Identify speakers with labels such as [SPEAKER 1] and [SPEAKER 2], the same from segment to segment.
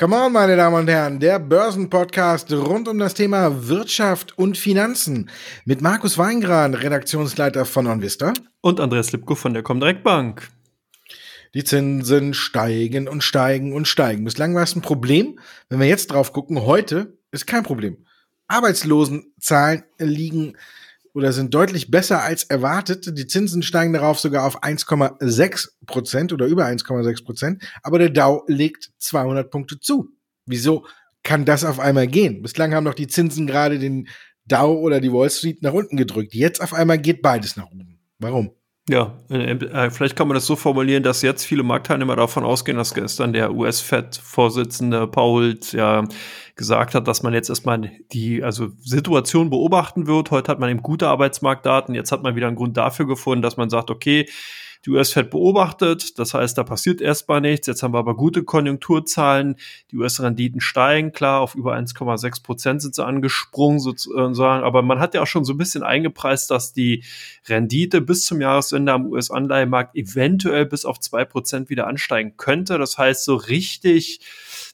[SPEAKER 1] Come on, meine Damen und Herren, der Börsenpodcast rund um das Thema Wirtschaft und Finanzen mit Markus Weingran, Redaktionsleiter von OnVista.
[SPEAKER 2] Und Andreas Lipko von der Comdirect Bank.
[SPEAKER 1] Die Zinsen steigen und steigen und steigen. Bislang war es ein Problem. Wenn wir jetzt drauf gucken, heute ist kein Problem. Arbeitslosenzahlen liegen oder sind deutlich besser als erwartet. Die Zinsen steigen darauf sogar auf 1,6 Prozent oder über 1,6 Prozent. Aber der Dow legt 200 Punkte zu. Wieso kann das auf einmal gehen? Bislang haben doch die Zinsen gerade den Dow oder die Wall Street nach unten gedrückt. Jetzt auf einmal geht beides nach oben. Warum?
[SPEAKER 2] Ja, äh, vielleicht kann man das so formulieren, dass jetzt viele Marktteilnehmer davon ausgehen, dass gestern der US-Fed-Vorsitzende Paul ja gesagt hat, dass man jetzt erstmal die also Situation beobachten wird. Heute hat man eben gute Arbeitsmarktdaten. Jetzt hat man wieder einen Grund dafür gefunden, dass man sagt, okay, die US-Fed beobachtet. Das heißt, da passiert erstmal nichts. Jetzt haben wir aber gute Konjunkturzahlen. Die US-Renditen steigen, klar, auf über 1,6 Prozent sind sie angesprungen sozusagen. Aber man hat ja auch schon so ein bisschen eingepreist, dass die Rendite bis zum Jahresende am US-Anleihemarkt eventuell bis auf zwei Prozent wieder ansteigen könnte. Das heißt, so richtig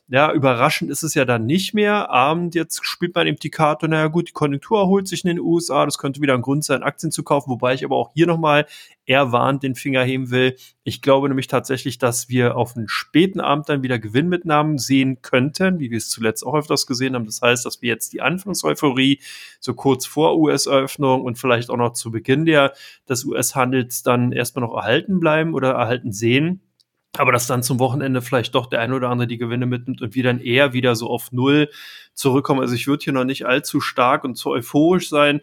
[SPEAKER 2] ja, überraschend ist es ja dann nicht mehr. Abend jetzt spielt man die Karte, naja gut, die Konjunktur erholt sich in den USA, das könnte wieder ein Grund sein, Aktien zu kaufen, wobei ich aber auch hier nochmal eher warnt den Finger heben will. Ich glaube nämlich tatsächlich, dass wir auf einen späten Abend dann wieder Gewinnmitnahmen sehen könnten, wie wir es zuletzt auch öfters gesehen haben. Das heißt, dass wir jetzt die Anfangseuphorie so kurz vor US-Eröffnung und vielleicht auch noch zu Beginn der, des US-Handels dann erstmal noch erhalten bleiben oder erhalten sehen aber dass dann zum Wochenende vielleicht doch der ein oder andere die Gewinne mitnimmt und wir dann eher wieder so auf Null zurückkommen. Also ich würde hier noch nicht allzu stark und zu euphorisch sein.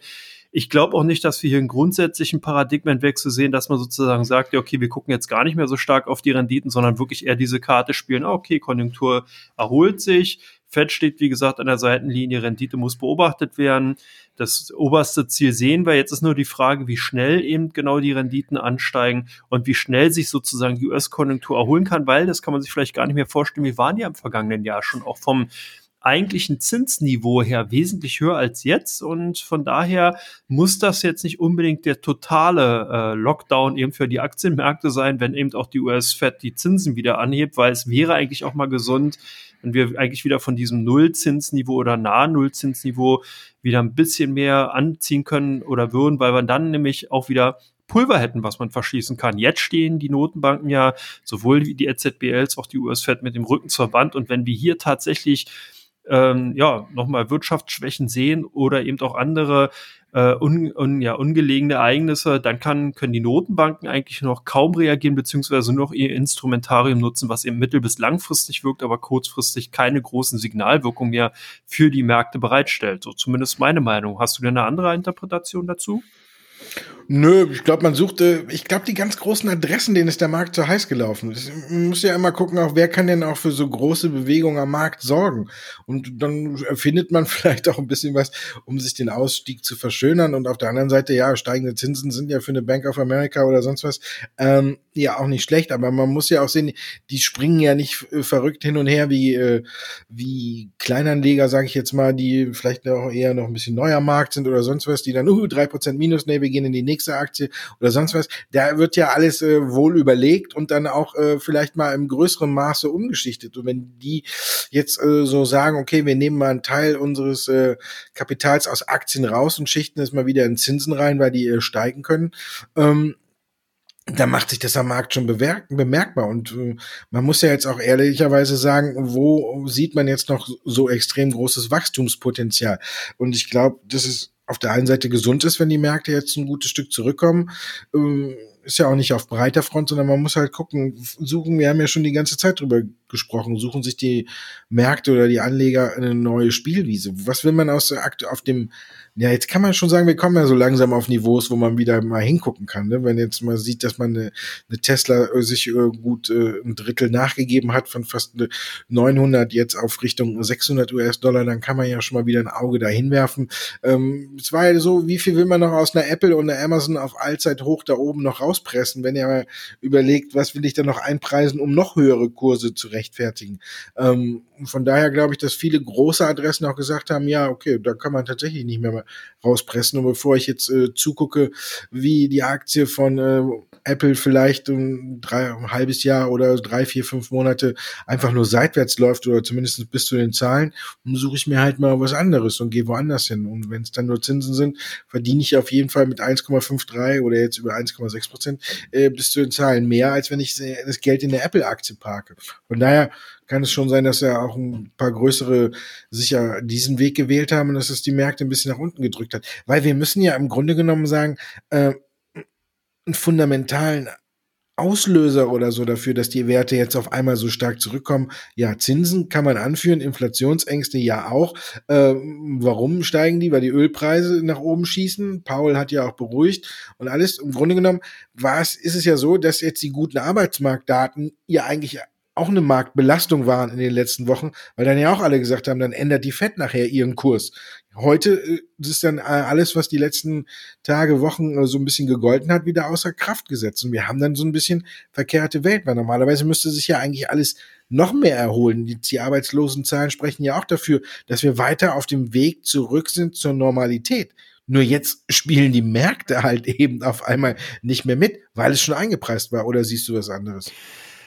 [SPEAKER 2] Ich glaube auch nicht, dass wir hier einen grundsätzlichen Paradigmenwechsel sehen, dass man sozusagen sagt, ja, okay, wir gucken jetzt gar nicht mehr so stark auf die Renditen, sondern wirklich eher diese Karte spielen, ah, okay, Konjunktur erholt sich, Fett steht, wie gesagt, an der Seitenlinie, Rendite muss beobachtet werden. Das oberste Ziel sehen wir. Jetzt ist nur die Frage, wie schnell eben genau die Renditen ansteigen und wie schnell sich sozusagen die US-Konjunktur erholen kann, weil das kann man sich vielleicht gar nicht mehr vorstellen. Wir waren ja im vergangenen Jahr schon auch vom eigentlichen Zinsniveau her wesentlich höher als jetzt und von daher muss das jetzt nicht unbedingt der totale äh, Lockdown eben für die Aktienmärkte sein, wenn eben auch die US-Fed die Zinsen wieder anhebt, weil es wäre eigentlich auch mal gesund, wenn wir eigentlich wieder von diesem Nullzinsniveau oder nahe Nullzinsniveau wieder ein bisschen mehr anziehen können oder würden, weil wir dann nämlich auch wieder Pulver hätten, was man verschießen kann. Jetzt stehen die Notenbanken ja sowohl die EZB als auch die US-Fed mit dem Rücken zur Wand. Und wenn wir hier tatsächlich ähm, ja, nochmal Wirtschaftsschwächen sehen oder eben auch andere äh, un, un, ja, ungelegene Ereignisse, dann kann, können die Notenbanken eigentlich noch kaum reagieren, beziehungsweise nur noch ihr Instrumentarium nutzen, was eben mittel- bis langfristig wirkt, aber kurzfristig keine großen Signalwirkungen mehr für die Märkte bereitstellt. So zumindest meine Meinung. Hast du denn eine andere Interpretation dazu?
[SPEAKER 1] Nö, ich glaube, man suchte, ich glaube, die ganz großen Adressen, denen ist der Markt zu heiß gelaufen. Man muss ja immer gucken, auch wer kann denn auch für so große Bewegungen am Markt sorgen. Und dann findet man vielleicht auch ein bisschen was, um sich den Ausstieg zu verschönern. Und auf der anderen Seite, ja, steigende Zinsen sind ja für eine Bank of America oder sonst was ähm, ja auch nicht schlecht. Aber man muss ja auch sehen, die springen ja nicht äh, verrückt hin und her wie, äh, wie Kleinanleger, sage ich jetzt mal, die vielleicht auch eher noch ein bisschen neuer Markt sind oder sonst was, die dann, uh, drei Prozent minus, nee, wir gehen in die nächste Aktie oder sonst was, da wird ja alles äh, wohl überlegt und dann auch äh, vielleicht mal im größeren Maße umgeschichtet. Und wenn die jetzt äh, so sagen, okay, wir nehmen mal einen Teil unseres äh, Kapitals aus Aktien raus und schichten es mal wieder in Zinsen rein, weil die äh, steigen können, ähm, da macht sich das am Markt schon bemerkbar. Und äh, man muss ja jetzt auch ehrlicherweise sagen, wo sieht man jetzt noch so extrem großes Wachstumspotenzial? Und ich glaube, das ist auf der einen Seite gesund ist, wenn die Märkte jetzt ein gutes Stück zurückkommen. Ähm, ist ja auch nicht auf breiter Front, sondern man muss halt gucken, suchen, wir haben ja schon die ganze Zeit drüber gesprochen, suchen sich die Märkte oder die Anleger eine neue Spielwiese. Was will man aus der Akte auf dem ja, jetzt kann man schon sagen, wir kommen ja so langsam auf Niveaus, wo man wieder mal hingucken kann. Ne? Wenn jetzt mal sieht, dass man eine, eine Tesla äh, sich äh, gut äh, ein Drittel nachgegeben hat von fast 900 jetzt auf Richtung 600 US-Dollar, dann kann man ja schon mal wieder ein Auge dahin werfen. Ähm, es war ja so, wie viel will man noch aus einer Apple und einer Amazon auf Allzeit hoch da oben noch raus rauspressen, wenn ihr mal überlegt, was will ich da noch einpreisen, um noch höhere Kurse zu rechtfertigen. Ähm, von daher glaube ich, dass viele große Adressen auch gesagt haben, ja, okay, da kann man tatsächlich nicht mehr rauspressen. Und bevor ich jetzt äh, zugucke, wie die Aktie von äh, Apple vielleicht um drei, ein halbes Jahr oder drei, vier, fünf Monate einfach nur seitwärts läuft oder zumindest bis zu den Zahlen, suche ich mir halt mal was anderes und gehe woanders hin. Und wenn es dann nur Zinsen sind, verdiene ich auf jeden Fall mit 1,53 oder jetzt über 1,6 Prozent äh, bis zu Zahlen mehr, als wenn ich das Geld in der Apple-Aktie parke. Von daher kann es schon sein, dass ja auch ein paar größere sicher diesen Weg gewählt haben und dass es die Märkte ein bisschen nach unten gedrückt hat. Weil wir müssen ja im Grunde genommen sagen, äh, einen fundamentalen Auslöser oder so dafür, dass die Werte jetzt auf einmal so stark zurückkommen. Ja, Zinsen kann man anführen, Inflationsängste ja auch. Äh, warum steigen die? Weil die Ölpreise nach oben schießen. Paul hat ja auch beruhigt und alles. Im Grunde genommen war es, ist es ja so, dass jetzt die guten Arbeitsmarktdaten ja eigentlich auch eine Marktbelastung waren in den letzten Wochen, weil dann ja auch alle gesagt haben, dann ändert die Fed nachher ihren Kurs. Heute äh, ist dann äh, alles, was die letzten Tage, Wochen äh, so ein bisschen gegolten hat, wieder außer Kraft gesetzt. Und wir haben dann so ein bisschen verkehrte Welt, weil normalerweise müsste sich ja eigentlich alles noch mehr erholen. Die, die Arbeitslosenzahlen sprechen ja auch dafür, dass wir weiter auf dem Weg zurück sind zur Normalität. Nur jetzt spielen die Märkte halt eben auf einmal nicht mehr mit, weil es schon eingepreist war. Oder siehst du was anderes?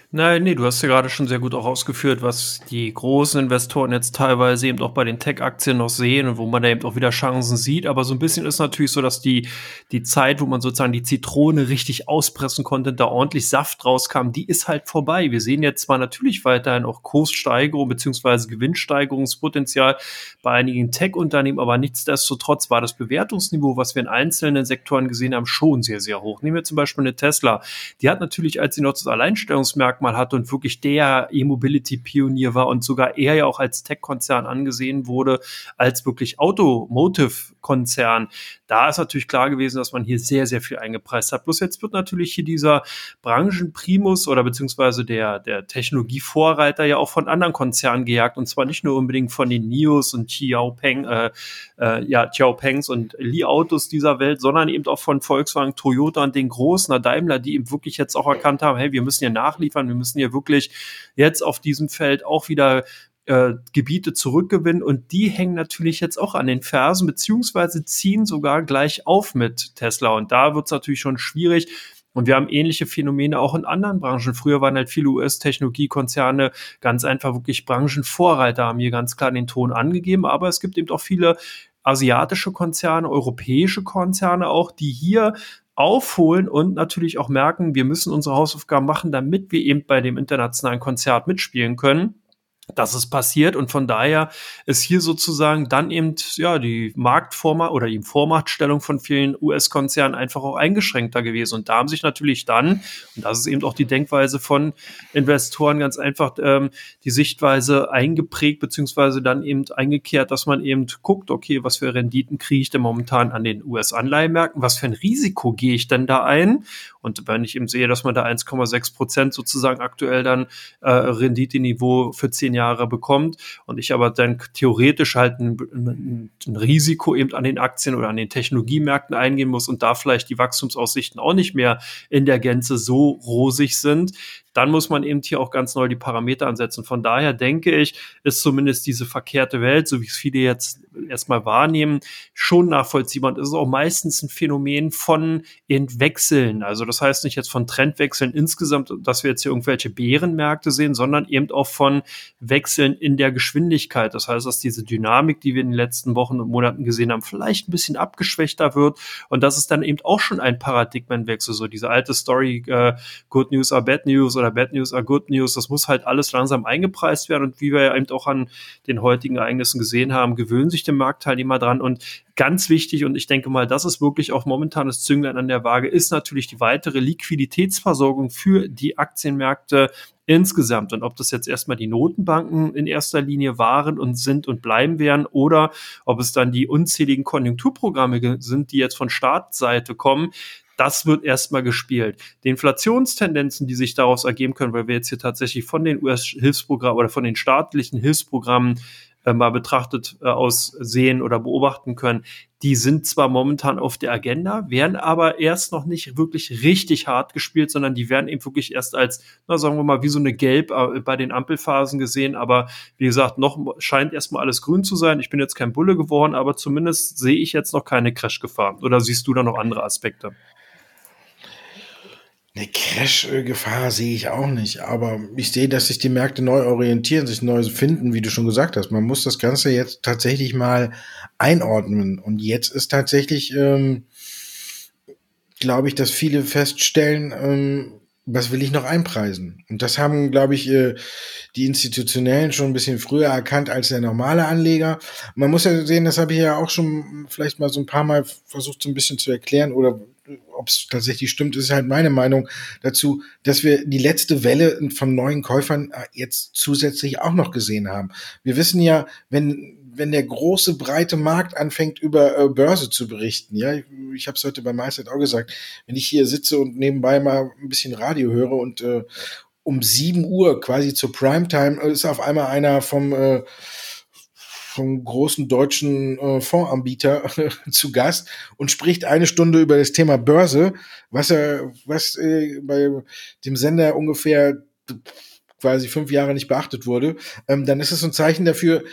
[SPEAKER 2] Nein, nee, du hast ja gerade schon sehr gut auch ausgeführt, was die großen Investoren jetzt teilweise eben auch bei den Tech-Aktien noch sehen und wo man da eben auch wieder Chancen sieht. Aber so ein bisschen ist natürlich so, dass die, die Zeit, wo man sozusagen die Zitrone richtig auspressen konnte, da ordentlich Saft rauskam, die ist halt vorbei. Wir sehen jetzt zwar natürlich weiterhin auch Kurssteigerung beziehungsweise Gewinnsteigerungspotenzial bei einigen Tech-Unternehmen, aber nichtsdestotrotz war das Bewertungsniveau, was wir in einzelnen Sektoren gesehen haben, schon sehr, sehr hoch. Nehmen wir zum Beispiel eine Tesla. Die hat natürlich, als sie noch das Alleinstellungsmerkmal Alleinstellungsmerkmal hatte und wirklich der E-Mobility-Pionier war und sogar er ja auch als Tech-Konzern angesehen wurde, als wirklich Automotive-Konzern. Da ist natürlich klar gewesen, dass man hier sehr, sehr viel eingepreist hat. Bloß jetzt wird natürlich hier dieser Branchenprimus oder beziehungsweise der, der Technologievorreiter ja auch von anderen Konzernen gejagt und zwar nicht nur unbedingt von den NIOs und Xiaopeng, äh, äh, ja, Xiaopengs und Li Autos dieser Welt, sondern eben auch von Volkswagen, Toyota und den großen Daimler, die eben wirklich jetzt auch erkannt haben, hey, wir müssen hier nachliefern, wir müssen hier wirklich jetzt auf diesem Feld auch wieder äh, Gebiete zurückgewinnen und die hängen natürlich jetzt auch an den Fersen, beziehungsweise ziehen sogar gleich auf mit Tesla. Und da wird es natürlich schon schwierig. Und wir haben ähnliche Phänomene auch in anderen Branchen. Früher waren halt viele US-Technologiekonzerne ganz einfach wirklich Branchenvorreiter, haben hier ganz klar den Ton angegeben. Aber es gibt eben auch viele asiatische Konzerne, europäische Konzerne auch, die hier aufholen und natürlich auch merken, wir müssen unsere Hausaufgaben machen, damit wir eben bei dem internationalen Konzert mitspielen können dass es passiert. Und von daher ist hier sozusagen dann eben ja die Marktformat oder die Vormachtstellung von vielen US-Konzernen einfach auch eingeschränkter gewesen. Und da haben sich natürlich dann und das ist eben auch die Denkweise von Investoren ganz einfach ähm, die Sichtweise eingeprägt beziehungsweise dann eben eingekehrt, dass man eben guckt, okay, was für Renditen kriege ich denn momentan an den US-Anleihmärkten, was für ein Risiko gehe ich denn da ein und wenn ich eben sehe, dass man da 1,6 Prozent sozusagen aktuell dann äh, Renditeniveau für zehn Jahre bekommt und ich aber dann theoretisch halt ein, ein, ein Risiko eben an den Aktien oder an den Technologiemärkten eingehen muss und da vielleicht die Wachstumsaussichten auch nicht mehr in der Gänze so rosig sind, dann muss man eben hier auch ganz neu die Parameter ansetzen. Von daher denke ich, ist zumindest diese verkehrte Welt, so wie es viele jetzt erstmal wahrnehmen, schon nachvollziehbar. Und es ist auch meistens ein Phänomen von Entwechseln. Also das heißt nicht jetzt von Trendwechseln insgesamt, dass wir jetzt hier irgendwelche Bärenmärkte sehen, sondern eben auch von Wechseln in der Geschwindigkeit. Das heißt, dass diese Dynamik, die wir in den letzten Wochen und Monaten gesehen haben, vielleicht ein bisschen abgeschwächter wird. Und das ist dann eben auch schon ein Paradigmenwechsel. So diese alte Story, äh, Good News are Bad News oder oder Bad News are Good News. Das muss halt alles langsam eingepreist werden. Und wie wir ja eben auch an den heutigen Ereignissen gesehen haben, gewöhnen sich die Marktteilnehmer dran. Und ganz wichtig, und ich denke mal, das ist wirklich auch momentan das Zünglein an der Waage, ist natürlich die weitere Liquiditätsversorgung für die Aktienmärkte insgesamt. Und ob das jetzt erstmal die Notenbanken in erster Linie waren und sind und bleiben werden oder ob es dann die unzähligen Konjunkturprogramme sind, die jetzt von Staatsseite kommen, das wird erstmal gespielt. Die Inflationstendenzen, die sich daraus ergeben können, weil wir jetzt hier tatsächlich von den US-Hilfsprogrammen oder von den staatlichen Hilfsprogrammen äh, mal betrachtet äh, aus oder beobachten können, die sind zwar momentan auf der Agenda, werden aber erst noch nicht wirklich richtig hart gespielt, sondern die werden eben wirklich erst als, na, sagen wir mal, wie so eine Gelb äh, bei den Ampelphasen gesehen. Aber wie gesagt, noch scheint erstmal alles grün zu sein. Ich bin jetzt kein Bulle geworden, aber zumindest sehe ich jetzt noch keine Crash-Gefahr. Oder siehst du da noch andere Aspekte?
[SPEAKER 1] Eine Crash-Gefahr sehe ich auch nicht, aber ich sehe, dass sich die Märkte neu orientieren, sich neu finden, wie du schon gesagt hast. Man muss das Ganze jetzt tatsächlich mal einordnen. Und jetzt ist tatsächlich, ähm, glaube ich, dass viele feststellen, ähm, was will ich noch einpreisen? Und das haben, glaube ich, äh, die Institutionellen schon ein bisschen früher erkannt als der normale Anleger. Man muss ja sehen, das habe ich ja auch schon vielleicht mal so ein paar Mal versucht, so ein bisschen zu erklären oder ob es tatsächlich stimmt, ist halt meine Meinung dazu, dass wir die letzte Welle von neuen Käufern äh, jetzt zusätzlich auch noch gesehen haben. Wir wissen ja, wenn wenn der große breite Markt anfängt über äh, Börse zu berichten, ja, ich, ich habe es heute bei MySet auch gesagt, wenn ich hier sitze und nebenbei mal ein bisschen Radio höre und äh, um sieben Uhr quasi zur Primetime ist auf einmal einer vom äh, vom großen deutschen äh, Fondsanbieter zu Gast und spricht eine Stunde über das Thema Börse, was er, was äh, bei dem Sender ungefähr quasi fünf Jahre nicht beachtet wurde, ähm, dann ist es ein Zeichen dafür,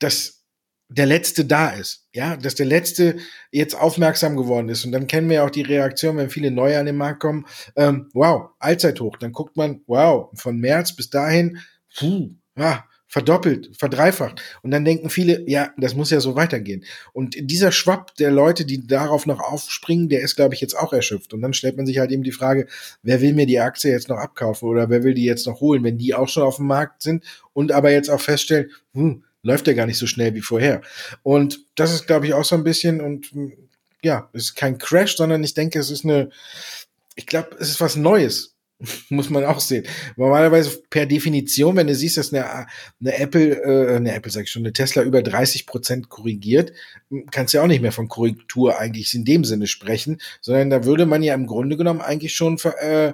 [SPEAKER 1] dass der Letzte da ist, ja, dass der Letzte jetzt aufmerksam geworden ist. Und dann kennen wir ja auch die Reaktion, wenn viele neue an den Markt kommen, ähm, wow, Allzeithoch. Dann guckt man, wow, von März bis dahin, puh, ja, verdoppelt, verdreifacht. Und dann denken viele, ja, das muss ja so weitergehen. Und dieser Schwapp der Leute, die darauf noch aufspringen, der ist, glaube ich, jetzt auch erschöpft. Und dann stellt man sich halt eben die Frage, wer will mir die Aktie jetzt noch abkaufen oder wer will die jetzt noch holen, wenn die auch schon auf dem Markt sind und aber jetzt auch feststellen, hm, läuft ja gar nicht so schnell wie vorher. Und das ist, glaube ich, auch so ein bisschen und ja, es ist kein Crash, sondern ich denke, es ist eine, ich glaube, es ist was Neues Muss man auch sehen. Normalerweise per Definition, wenn du siehst, dass eine, eine Apple, äh, eine Apple sag ich schon, eine Tesla über 30 Prozent korrigiert, kannst du ja auch nicht mehr von Korrektur eigentlich in dem Sinne sprechen, sondern da würde man ja im Grunde genommen eigentlich schon äh,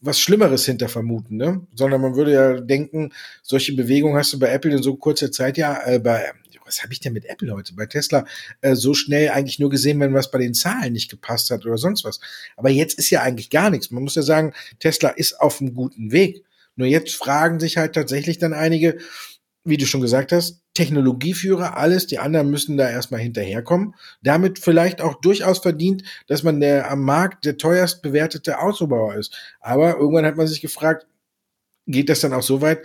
[SPEAKER 1] was Schlimmeres hinter vermuten, ne? Sondern man würde ja denken, solche Bewegungen hast du bei Apple in so kurzer Zeit ja, äh, bei was habe ich denn mit Apple heute? Bei Tesla äh, so schnell eigentlich nur gesehen, wenn was bei den Zahlen nicht gepasst hat oder sonst was. Aber jetzt ist ja eigentlich gar nichts. Man muss ja sagen, Tesla ist auf einem guten Weg. Nur jetzt fragen sich halt tatsächlich dann einige, wie du schon gesagt hast, Technologieführer, alles, die anderen müssen da erstmal hinterherkommen. Damit vielleicht auch durchaus verdient, dass man der am Markt der teuerst bewertete Autobauer ist. Aber irgendwann hat man sich gefragt, geht das dann auch so weit,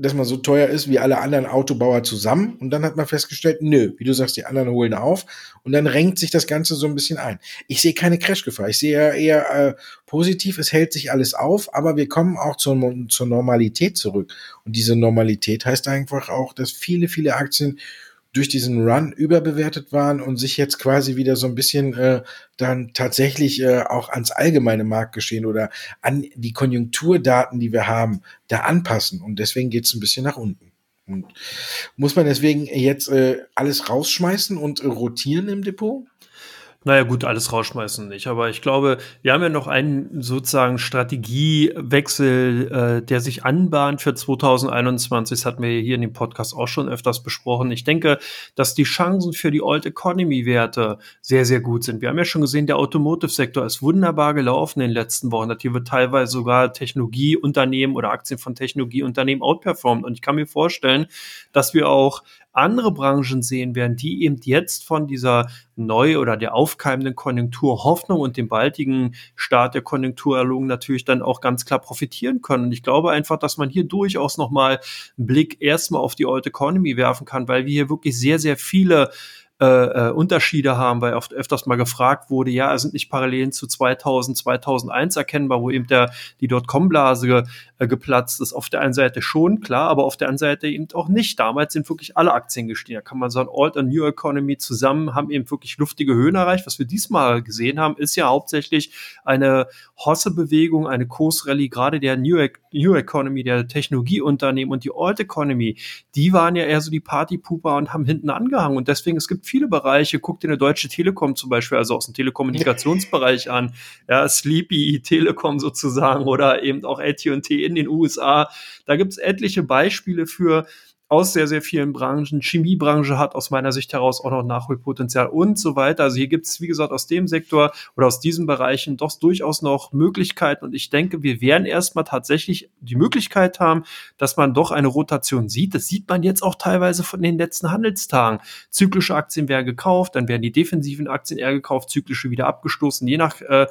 [SPEAKER 1] dass man so teuer ist wie alle anderen Autobauer zusammen. Und dann hat man festgestellt, nö, wie du sagst, die anderen holen auf. Und dann renkt sich das Ganze so ein bisschen ein. Ich sehe keine Crashgefahr. Ich sehe eher, eher äh, positiv, es hält sich alles auf, aber wir kommen auch zur, zur Normalität zurück. Und diese Normalität heißt einfach auch, dass viele, viele Aktien durch diesen Run überbewertet waren und sich jetzt quasi wieder so ein bisschen äh, dann tatsächlich äh, auch ans allgemeine Marktgeschehen oder an die Konjunkturdaten, die wir haben, da anpassen. Und deswegen geht es ein bisschen nach unten. Und muss man deswegen jetzt äh, alles rausschmeißen und äh, rotieren im Depot?
[SPEAKER 2] Naja, gut, alles rausschmeißen nicht. Aber ich glaube, wir haben ja noch einen sozusagen Strategiewechsel, äh, der sich anbahnt für 2021. Das hatten wir hier in dem Podcast auch schon öfters besprochen. Ich denke, dass die Chancen für die Old Economy Werte sehr, sehr gut sind. Wir haben ja schon gesehen, der Automotive-Sektor ist wunderbar gelaufen in den letzten Wochen. Hier wird teilweise sogar Technologieunternehmen oder Aktien von Technologieunternehmen outperformt. Und ich kann mir vorstellen, dass wir auch andere Branchen sehen werden, die eben jetzt von dieser neu oder der aufkeimenden Konjunkturhoffnung und dem baldigen Start der Konjunkturerlung natürlich dann auch ganz klar profitieren können. Und ich glaube einfach, dass man hier durchaus nochmal einen Blick erstmal auf die Old Economy werfen kann, weil wir hier wirklich sehr, sehr viele äh, äh, Unterschiede haben, weil oft öfters mal gefragt wurde, ja, sind nicht Parallelen zu 2000, 2001 erkennbar, wo eben der, die Dotcom-Blase äh, geplatzt ist. Auf der einen Seite schon, klar, aber auf der anderen Seite eben auch nicht. Damals sind wirklich alle Aktien gestiegen. Da kann man sagen, Alt und New Economy zusammen haben eben wirklich luftige Höhen erreicht. Was wir diesmal gesehen haben, ist ja hauptsächlich eine Hosse-Bewegung, eine Kursrallye, gerade der New, New Economy, der Technologieunternehmen und die Old Economy, die waren ja eher so die Partypooper und haben hinten angehangen. Und deswegen, es gibt viele Bereiche. Guck dir eine Deutsche Telekom zum Beispiel, also aus dem Telekommunikationsbereich an. Ja, Sleepy Telekom sozusagen oder eben auch AT&T in den USA. Da gibt es etliche Beispiele für, aus sehr, sehr vielen Branchen. Chemiebranche hat aus meiner Sicht heraus auch noch Nachholpotenzial und so weiter. Also hier gibt es, wie gesagt, aus dem Sektor oder aus diesen Bereichen doch durchaus noch Möglichkeiten. Und ich denke, wir werden erstmal tatsächlich die Möglichkeit haben, dass man doch eine Rotation sieht. Das sieht man jetzt auch teilweise von den letzten Handelstagen. Zyklische Aktien werden gekauft, dann werden die defensiven Aktien eher gekauft, zyklische wieder abgestoßen, je nach äh,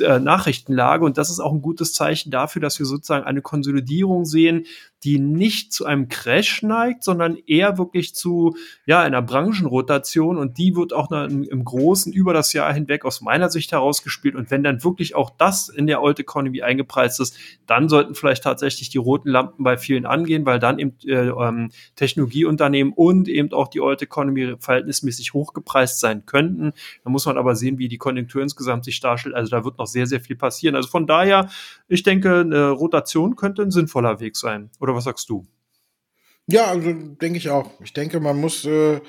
[SPEAKER 2] äh, Nachrichtenlage. Und das ist auch ein gutes Zeichen dafür, dass wir sozusagen eine Konsolidierung sehen, die nicht zu einem Crash neigt, sondern eher wirklich zu ja einer Branchenrotation und die wird auch im, Großen über das Jahr hinweg aus meiner Sicht herausgespielt und wenn dann wirklich auch das in der Old Economy eingepreist ist, dann sollten vielleicht tatsächlich die roten Lampen bei vielen angehen, weil dann eben äh, ähm, Technologieunternehmen und eben auch die Old Economy verhältnismäßig hochgepreist sein könnten. Da muss man aber sehen, wie die Konjunktur insgesamt sich darstellt. Also da wird noch sehr sehr viel passieren. Also von daher, ich denke, eine Rotation könnte ein sinnvoller Weg sein. Oder was sagst du?
[SPEAKER 1] Ja, also denke ich auch. Ich denke, man muss äh,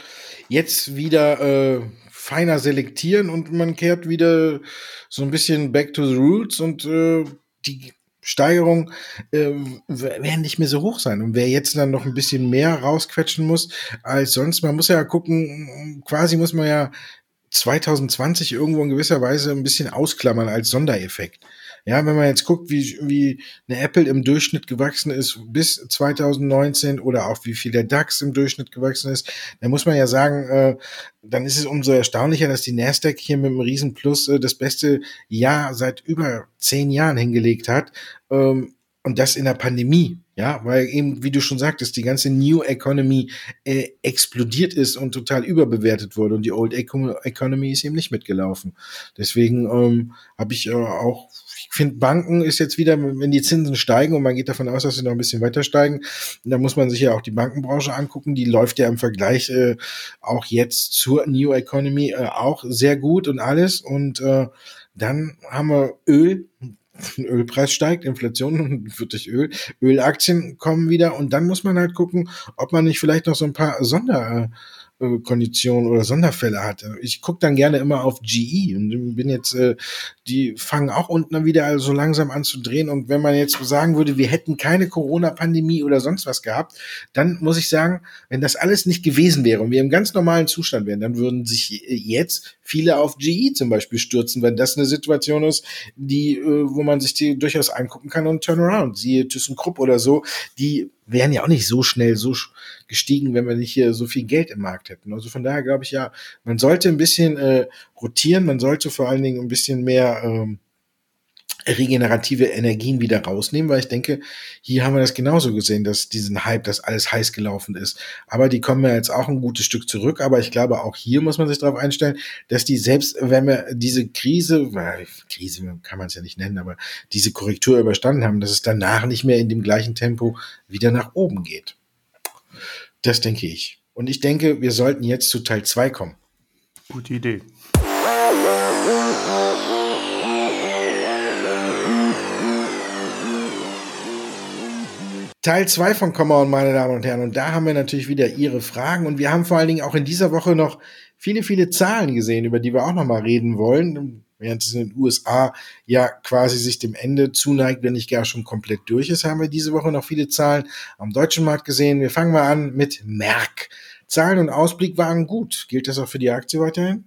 [SPEAKER 1] jetzt wieder äh, feiner selektieren und man kehrt wieder so ein bisschen back to the roots und äh, die Steigerung äh, werden nicht mehr so hoch sein. Und wer jetzt dann noch ein bisschen mehr rausquetschen muss als sonst, man muss ja gucken, quasi muss man ja 2020 irgendwo in gewisser Weise ein bisschen ausklammern als Sondereffekt. Ja, wenn man jetzt guckt, wie, wie eine Apple im Durchschnitt gewachsen ist bis 2019 oder auch wie viel der DAX im Durchschnitt gewachsen ist, dann muss man ja sagen, äh, dann ist es umso erstaunlicher, dass die Nasdaq hier mit einem Riesenplus äh, das beste Jahr seit über zehn Jahren hingelegt hat. Ähm, und das in der Pandemie, ja, weil eben, wie du schon sagtest, die ganze New Economy äh, explodiert ist und total überbewertet wurde und die Old Economy ist eben nicht mitgelaufen. Deswegen ähm, habe ich äh, auch ich finde, Banken ist jetzt wieder, wenn die Zinsen steigen und man geht davon aus, dass sie noch ein bisschen weiter steigen, da muss man sich ja auch die Bankenbranche angucken. Die läuft ja im Vergleich äh, auch jetzt zur New Economy äh, auch sehr gut und alles. Und äh, dann haben wir Öl, Ölpreis steigt, Inflation wird durch Öl, Ölaktien kommen wieder und dann muss man halt gucken, ob man nicht vielleicht noch so ein paar Sonder äh, Konditionen oder Sonderfälle hat. Ich gucke dann gerne immer auf GE und bin jetzt, äh, die fangen auch unten wieder also so langsam an zu drehen. Und wenn man jetzt sagen würde, wir hätten keine Corona-Pandemie oder sonst was gehabt, dann muss ich sagen, wenn das alles nicht gewesen wäre und wir im ganz normalen Zustand wären, dann würden sich jetzt viele auf GE zum Beispiel stürzen, wenn das eine Situation ist, die, äh, wo man sich die durchaus angucken kann und Turnaround, siehe ThyssenKrupp oder so, die wären ja auch nicht so schnell so gestiegen, wenn wir nicht hier so viel Geld im Markt hätten. Also von daher glaube ich ja, man sollte ein bisschen äh, rotieren, man sollte vor allen Dingen ein bisschen mehr ähm, regenerative Energien wieder rausnehmen, weil ich denke, hier haben wir das genauso gesehen, dass diesen Hype, dass alles heiß gelaufen ist. Aber die kommen ja jetzt auch ein gutes Stück zurück. Aber ich glaube, auch hier muss man sich darauf einstellen, dass die selbst, wenn wir diese Krise, Krise kann man es ja nicht nennen, aber diese Korrektur überstanden haben, dass es danach nicht mehr in dem gleichen Tempo wieder nach oben geht. Das denke ich. Und ich denke, wir sollten jetzt zu Teil 2 kommen.
[SPEAKER 2] Gute Idee.
[SPEAKER 1] Teil 2 von Come On, meine Damen und Herren. Und da haben wir natürlich wieder Ihre Fragen. Und wir haben vor allen Dingen auch in dieser Woche noch viele, viele Zahlen gesehen, über die wir auch nochmal reden wollen. Während es in den USA ja quasi sich dem Ende zuneigt, wenn nicht gar schon komplett durch ist, haben wir diese Woche noch viele Zahlen am deutschen Markt gesehen. Wir fangen mal an mit Merck. Zahlen und Ausblick waren gut. Gilt das auch für die Aktie weiterhin?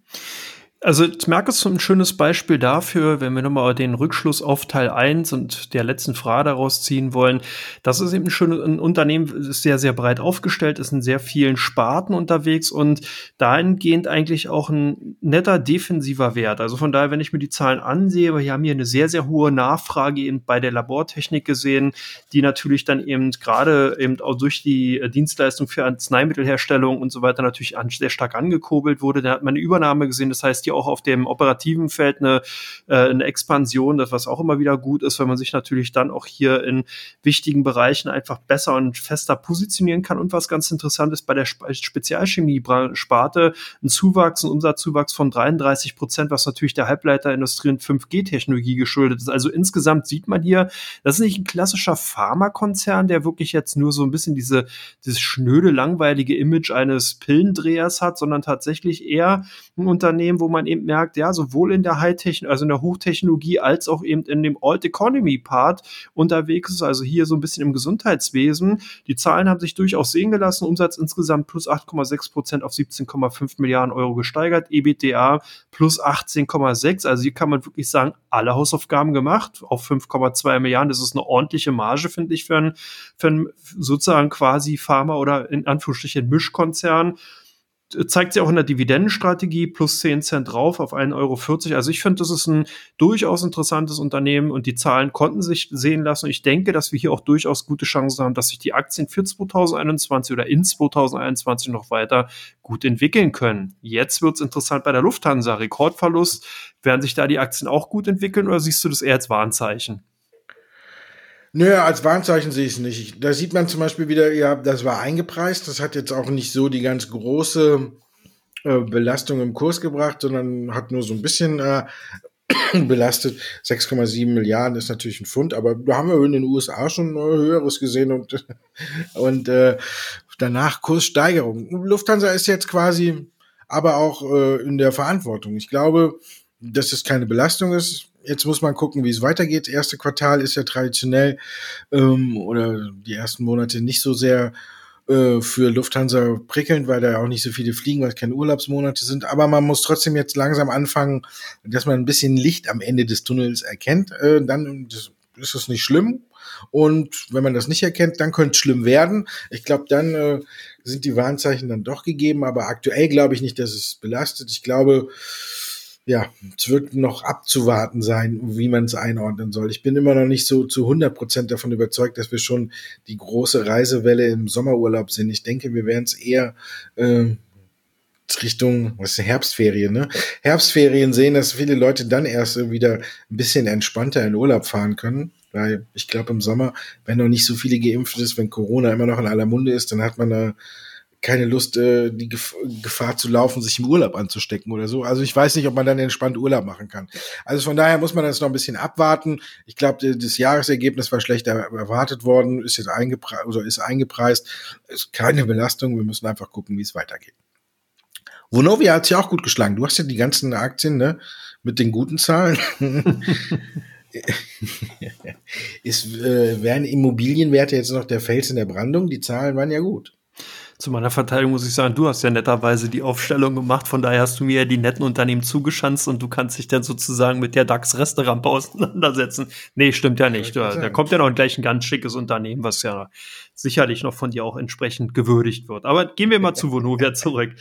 [SPEAKER 2] Also ich merke es so ein schönes Beispiel dafür, wenn wir nochmal den Rückschluss auf Teil 1 und der letzten Frage daraus ziehen wollen. Das ist eben ein schönes ein Unternehmen, ist sehr, sehr breit aufgestellt, ist in sehr vielen Sparten unterwegs und dahingehend eigentlich auch ein netter defensiver Wert. Also von daher, wenn ich mir die Zahlen ansehe, wir haben hier eine sehr, sehr hohe Nachfrage eben bei der Labortechnik gesehen, die natürlich dann eben gerade eben auch durch die Dienstleistung für Arzneimittelherstellung und so weiter natürlich sehr stark angekurbelt wurde. Da hat man eine Übernahme gesehen. Das heißt, die auch auf dem operativen Feld eine, äh, eine Expansion, das was auch immer wieder gut ist, weil man sich natürlich dann auch hier in wichtigen Bereichen einfach besser und fester positionieren kann. Und was ganz interessant ist, bei der Spezialchemie-Sparte ein Zuwachs, ein Umsatzzuwachs von 33 Prozent, was natürlich der Halbleiterindustrie und 5G-Technologie geschuldet ist. Also insgesamt sieht man hier, das ist nicht ein klassischer Pharmakonzern, der wirklich jetzt nur so ein bisschen diese, dieses schnöde, langweilige Image eines Pillendrehers hat, sondern tatsächlich eher ein Unternehmen, wo man man eben merkt, ja, sowohl in der Hightech, also in der Hochtechnologie, als auch eben in dem Old Economy Part unterwegs ist, also hier so ein bisschen im Gesundheitswesen. Die Zahlen haben sich durchaus sehen gelassen. Umsatz insgesamt plus 8,6 Prozent auf 17,5 Milliarden Euro gesteigert. EBITDA plus 18,6. Also hier kann man wirklich sagen, alle Hausaufgaben gemacht. Auf 5,2 Milliarden. Das ist eine ordentliche Marge, finde ich, für einen, für einen sozusagen quasi Pharma oder in Anführungsstrichen Mischkonzern zeigt sich auch in der Dividendenstrategie plus 10 Cent drauf auf 1,40 Euro. Also ich finde, das ist ein durchaus interessantes Unternehmen und die Zahlen konnten sich sehen lassen. Ich denke, dass wir hier auch durchaus gute Chancen haben, dass sich die Aktien für 2021 oder in 2021 noch weiter gut entwickeln können. Jetzt wird es interessant bei der Lufthansa. Rekordverlust. Werden sich da die Aktien auch gut entwickeln oder siehst du das eher als Warnzeichen?
[SPEAKER 1] Nö, als Warnzeichen sehe ich es nicht. Da sieht man zum Beispiel wieder, ja, das war eingepreist. Das hat jetzt auch nicht so die ganz große äh, Belastung im Kurs gebracht, sondern hat nur so ein bisschen äh, belastet. 6,7 Milliarden ist natürlich ein Pfund, aber da haben wir in den USA schon höheres gesehen und, und äh, danach Kurssteigerung. Lufthansa ist jetzt quasi aber auch äh, in der Verantwortung. Ich glaube, dass es keine Belastung ist jetzt muss man gucken, wie es weitergeht. Das erste Quartal ist ja traditionell ähm, oder die ersten Monate nicht so sehr äh, für Lufthansa prickelnd, weil da auch nicht so viele fliegen, weil es keine Urlaubsmonate sind. Aber man muss trotzdem jetzt langsam anfangen, dass man ein bisschen Licht am Ende des Tunnels erkennt. Äh, dann ist es nicht schlimm. Und wenn man das nicht erkennt, dann könnte es schlimm werden. Ich glaube, dann äh, sind die Warnzeichen dann doch gegeben. Aber aktuell glaube ich nicht, dass es belastet. Ich glaube, ja, es wird noch abzuwarten sein, wie man es einordnen soll. Ich bin immer noch nicht so zu 100 Prozent davon überzeugt, dass wir schon die große Reisewelle im Sommerurlaub sind. Ich denke, wir werden es eher äh, Richtung, was ist Herbstferien, ne? Herbstferien sehen, dass viele Leute dann erst wieder ein bisschen entspannter in Urlaub fahren können. Weil ich glaube, im Sommer, wenn noch nicht so viele geimpft ist, wenn Corona immer noch in aller Munde ist, dann hat man da keine Lust, äh, die Gef Gefahr zu laufen, sich im Urlaub anzustecken oder so. Also ich weiß nicht, ob man dann entspannt Urlaub machen kann. Also von daher muss man das noch ein bisschen abwarten. Ich glaube, das Jahresergebnis war schlechter erwartet worden, ist jetzt eingepreist oder ist eingepreist. Ist keine Belastung. Wir müssen einfach gucken, wie es weitergeht. Vonovia hat sich auch gut geschlagen. Du hast ja die ganzen Aktien, ne, mit den guten Zahlen. ist, äh, wären Immobilienwerte jetzt noch der Fels in der Brandung? Die Zahlen waren ja gut.
[SPEAKER 2] Zu meiner Verteidigung muss ich sagen, du hast ja netterweise die Aufstellung gemacht, von daher hast du mir ja die netten Unternehmen zugeschanzt und du kannst dich dann sozusagen mit der DAX-Resterampe auseinandersetzen. Nee, stimmt ja nicht. Da, da kommt ja noch gleich ein ganz schickes Unternehmen, was ja sicherlich noch von dir auch entsprechend gewürdigt wird. Aber gehen wir mal zu Vonovia zurück.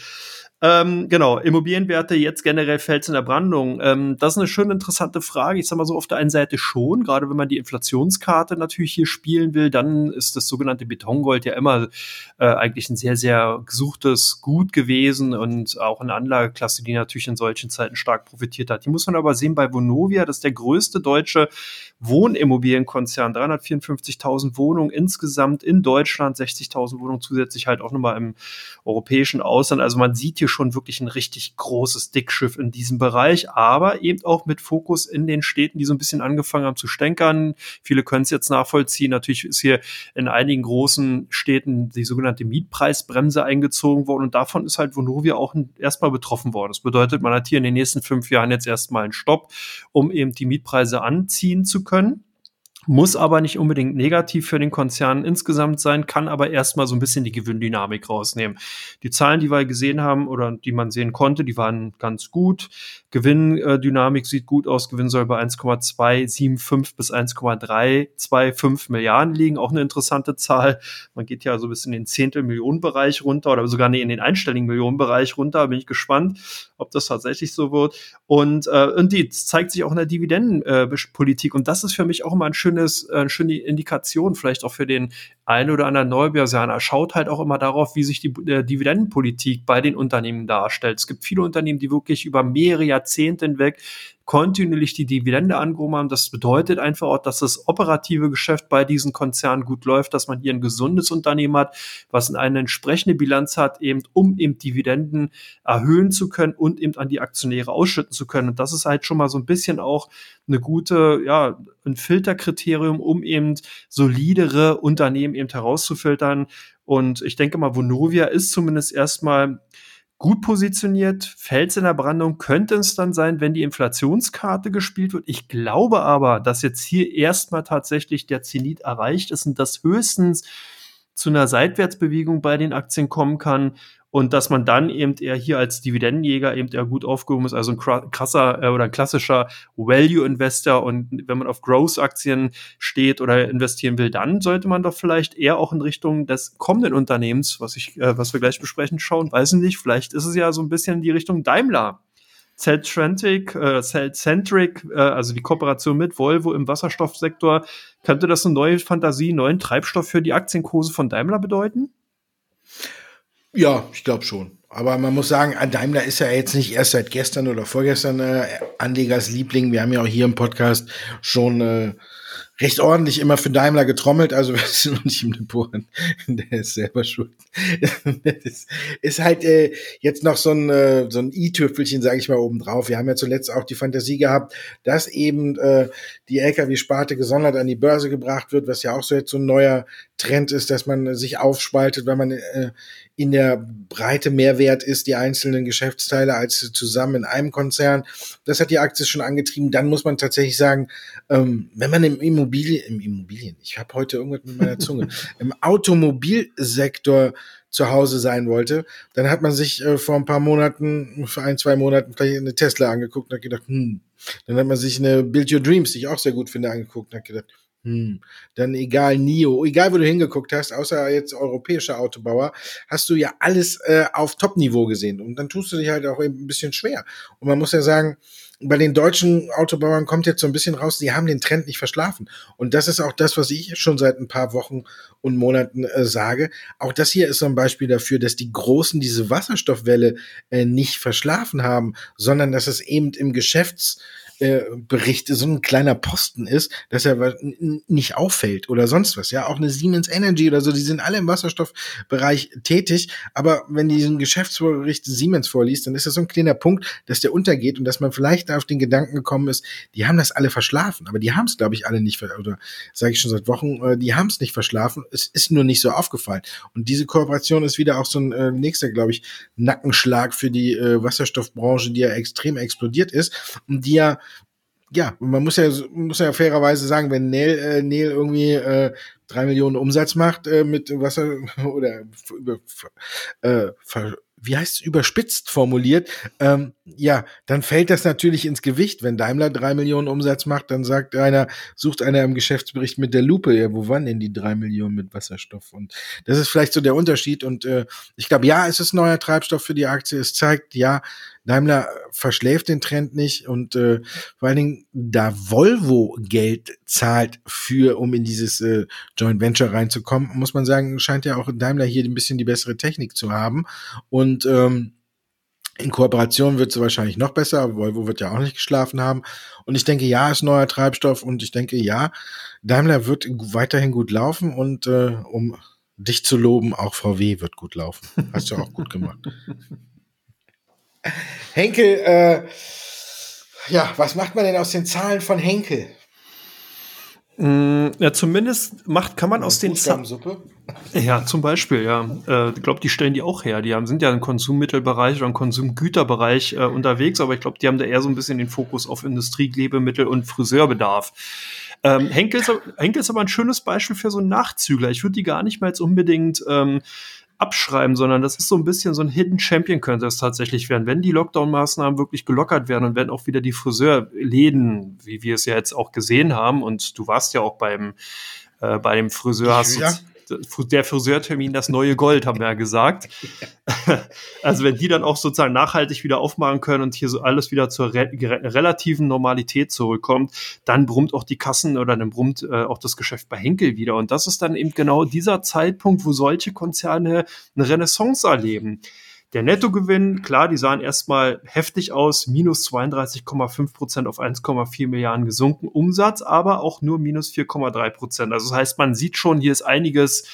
[SPEAKER 2] Ähm, genau, Immobilienwerte jetzt generell fällt in der Brandung. Ähm, das ist eine schön interessante Frage. Ich sag mal so auf der einen Seite schon, gerade wenn man die Inflationskarte natürlich hier spielen will, dann ist das sogenannte Betongold ja immer äh, eigentlich ein sehr, sehr gesuchtes Gut gewesen und auch eine Anlageklasse, die natürlich in solchen Zeiten stark profitiert hat. Die muss man aber sehen bei Vonovia, das ist der größte deutsche Wohnimmobilienkonzern, 354.000 Wohnungen insgesamt in Deutschland, 60.000 Wohnungen zusätzlich halt auch nochmal im europäischen Ausland. Also man sieht hier schon wirklich ein richtig großes Dickschiff in diesem Bereich, aber eben auch mit Fokus in den Städten, die so ein bisschen angefangen haben zu stänkern. Viele können es jetzt nachvollziehen. Natürlich ist hier in einigen großen Städten die sogenannte Mietpreisbremse eingezogen worden und davon ist halt Vonovia auch erstmal betroffen worden. Das bedeutet, man hat hier in den nächsten fünf Jahren jetzt erstmal einen Stopp, um eben die Mietpreise anziehen zu können können muss aber nicht unbedingt negativ für den Konzern insgesamt sein, kann aber erstmal so ein bisschen die Gewinndynamik rausnehmen. Die Zahlen, die wir gesehen haben oder die man sehen konnte, die waren ganz gut. Gewinndynamik sieht gut aus. Gewinn soll bei 1,275 bis 1,325 Milliarden liegen. Auch eine interessante Zahl. Man geht ja so bis in den Zehntel-Millionen-Bereich runter oder sogar in den einstelligen Millionenbereich runter. Bin ich gespannt, ob das tatsächlich so wird. Und, äh, und die zeigt sich auch in der Dividendenpolitik. und das ist für mich auch immer ein schönes, äh, schöne Indikation, vielleicht auch für den einen oder anderen Neubörsianer. Schaut halt auch immer darauf, wie sich die äh, Dividendenpolitik bei den Unternehmen darstellt. Es gibt viele Unternehmen, die wirklich über mehrere Jahrzehnte hinweg kontinuierlich die Dividende angehoben haben. Das bedeutet einfach auch, dass das operative Geschäft bei diesen Konzernen gut läuft, dass man hier ein gesundes Unternehmen hat, was eine entsprechende Bilanz hat, eben um eben Dividenden erhöhen zu können und eben an die Aktionäre ausschütten zu können. Und das ist halt schon mal so ein bisschen auch eine gute, ja, ein Filterkriterium, um eben solidere Unternehmen eben herauszufiltern. Und ich denke mal, Vonovia ist zumindest erstmal gut positioniert. Fels in der Brandung könnte es dann sein, wenn die Inflationskarte gespielt wird. Ich glaube aber, dass jetzt hier erstmal tatsächlich der Zenit erreicht ist und dass höchstens zu einer Seitwärtsbewegung bei den Aktien kommen kann und dass man dann eben eher hier als Dividendenjäger eben eher gut aufgehoben ist, also ein krasser äh, oder ein klassischer Value-Investor und wenn man auf Growth-Aktien steht oder investieren will, dann sollte man doch vielleicht eher auch in Richtung des kommenden Unternehmens, was ich, äh, was wir gleich besprechen, schauen. Weiß nicht, vielleicht ist es ja so ein bisschen in die Richtung Daimler. Cellcentric, äh, Cellcentric, äh, also die Kooperation mit Volvo im Wasserstoffsektor, könnte das eine neue Fantasie, neuen Treibstoff für die Aktienkurse von Daimler bedeuten?
[SPEAKER 1] Ja, ich glaube schon. Aber man muss sagen, Daimler ist ja jetzt nicht erst seit gestern oder vorgestern äh, Anlegers Liebling. Wir haben ja auch hier im Podcast schon äh, recht ordentlich immer für Daimler getrommelt, also wir sind noch nicht im Depot, der ist selber schuld. das ist halt äh, jetzt noch so ein, äh, so ein i-Tüpfelchen, sage ich mal, obendrauf. Wir haben ja zuletzt auch die Fantasie gehabt, dass eben äh, die Lkw-Sparte gesondert an die Börse gebracht wird, was ja auch so jetzt so ein neuer Trend ist, dass man sich aufspaltet, weil man äh, in der Breite mehr wert ist, die einzelnen Geschäftsteile, als zusammen in einem Konzern. Das hat die Aktie schon angetrieben. Dann muss man tatsächlich sagen, ähm, wenn man im Immobilien, im Immobilien, ich habe heute irgendwas mit meiner Zunge, im Automobilsektor zu Hause sein wollte, dann hat man sich äh, vor ein paar Monaten, vor ein, zwei Monaten vielleicht eine Tesla angeguckt und hat gedacht, hm. Dann hat man sich eine Build Your Dreams, die ich auch sehr gut finde, angeguckt und hat gedacht, hm. Dann egal NIO, egal wo du hingeguckt hast, außer jetzt europäische Autobauer, hast du ja alles äh, auf Top-Niveau gesehen. Und dann tust du dich halt auch eben ein bisschen schwer. Und man muss ja sagen, bei den deutschen Autobauern kommt jetzt so ein bisschen raus, die haben den Trend nicht verschlafen. Und das ist auch das, was ich schon seit ein paar Wochen und Monaten äh, sage. Auch das hier ist so ein Beispiel dafür, dass die Großen diese Wasserstoffwelle äh, nicht verschlafen haben, sondern dass es eben im Geschäfts äh, Bericht so ein kleiner Posten ist, dass er nicht auffällt oder sonst was. Ja, auch eine Siemens Energy oder so, die sind alle im Wasserstoffbereich tätig. Aber wenn diesen Geschäftsbericht Siemens vorliest, dann ist das so ein kleiner Punkt, dass der untergeht und dass man vielleicht auf den Gedanken gekommen ist, die haben das alle verschlafen. Aber die haben es, glaube ich, alle nicht, oder sage ich schon seit Wochen, äh, die haben es nicht verschlafen. Es ist nur nicht so aufgefallen. Und diese Kooperation ist wieder auch so ein äh, nächster, glaube ich, Nackenschlag für die äh, Wasserstoffbranche, die ja extrem explodiert ist und die ja ja, man muss ja, muss ja fairerweise sagen, wenn Neil, äh, Neil irgendwie äh, drei Millionen Umsatz macht äh, mit Wasser oder äh, wie heißt es, überspitzt formuliert, ähm, ja, dann fällt das natürlich ins Gewicht. Wenn Daimler drei Millionen Umsatz macht, dann sagt einer, sucht einer im Geschäftsbericht mit der Lupe, ja, wo waren denn die drei Millionen mit Wasserstoff? Und das ist vielleicht so der Unterschied. Und äh, ich glaube, ja, es ist neuer Treibstoff für die Aktie. Es zeigt, ja, Daimler verschläft den Trend nicht und äh, vor allen Dingen, da Volvo Geld zahlt für, um in dieses äh, Joint Venture reinzukommen, muss man sagen, scheint ja auch Daimler hier ein bisschen die bessere Technik zu haben und ähm, in Kooperation wird sie wahrscheinlich noch besser, aber Volvo wird ja auch nicht geschlafen haben. Und ich denke, ja, ist neuer Treibstoff und ich denke, ja, Daimler wird weiterhin gut laufen und äh, um dich zu loben, auch VW wird gut laufen. Hast du auch gut gemacht. Henkel, äh, ja, was macht man denn aus den Zahlen von Henkel?
[SPEAKER 2] Mm, ja, zumindest macht, kann man aus den Zahlen. Ja, zum Beispiel, ja. Äh, ich glaube, die stellen die auch her. Die haben, sind ja im Konsummittelbereich oder im Konsumgüterbereich äh, unterwegs, aber ich glaube, die haben da eher so ein bisschen den Fokus auf Industrieklebmittel und Friseurbedarf. Ähm, Henkel, ist, Henkel ist aber ein schönes Beispiel für so einen Nachzügler. Ich würde die gar nicht mal jetzt unbedingt ähm, abschreiben, sondern das ist so ein bisschen so ein Hidden Champion könnte es tatsächlich werden. Wenn die Lockdown-Maßnahmen wirklich gelockert werden und wenn auch wieder die Friseurläden, wie wir es ja jetzt auch gesehen haben, und du warst ja auch beim äh, bei dem Friseur, hast ja der Friseurtermin das neue Gold, haben wir ja gesagt. also wenn die dann auch sozusagen nachhaltig wieder aufmachen können und hier so alles wieder zur re relativen Normalität zurückkommt, dann brummt auch die Kassen oder dann brummt äh, auch das Geschäft bei Henkel wieder. Und das ist dann eben genau dieser Zeitpunkt, wo solche Konzerne eine Renaissance erleben. Der Nettogewinn, klar, die sahen erstmal heftig aus, minus 32,5 Prozent auf 1,4 Milliarden gesunken. Umsatz aber auch nur minus 4,3 Prozent. Also das heißt, man sieht schon, hier ist einiges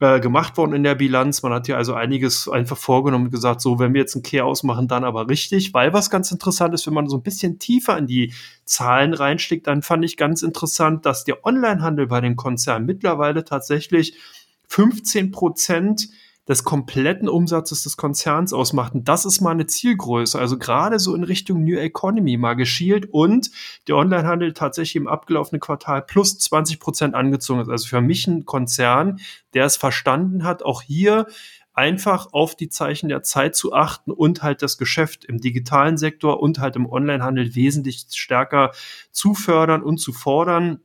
[SPEAKER 2] äh, gemacht worden in der Bilanz. Man hat hier also einiges einfach vorgenommen und gesagt, so, wenn wir jetzt einen Kehr ausmachen, dann aber richtig. Weil was ganz interessant ist, wenn man so ein bisschen tiefer in die Zahlen reinsteckt, dann fand ich ganz interessant, dass der Onlinehandel bei den Konzernen mittlerweile tatsächlich 15 Prozent des kompletten Umsatzes des Konzerns ausmacht. Und das ist mal eine Zielgröße. Also gerade so in Richtung New Economy mal geschielt und der Onlinehandel tatsächlich im abgelaufenen Quartal plus 20 Prozent angezogen ist. Also für mich ein Konzern, der es verstanden hat, auch hier einfach auf die Zeichen der Zeit zu achten und halt das Geschäft im digitalen Sektor und halt im Onlinehandel wesentlich stärker zu fördern und zu fordern.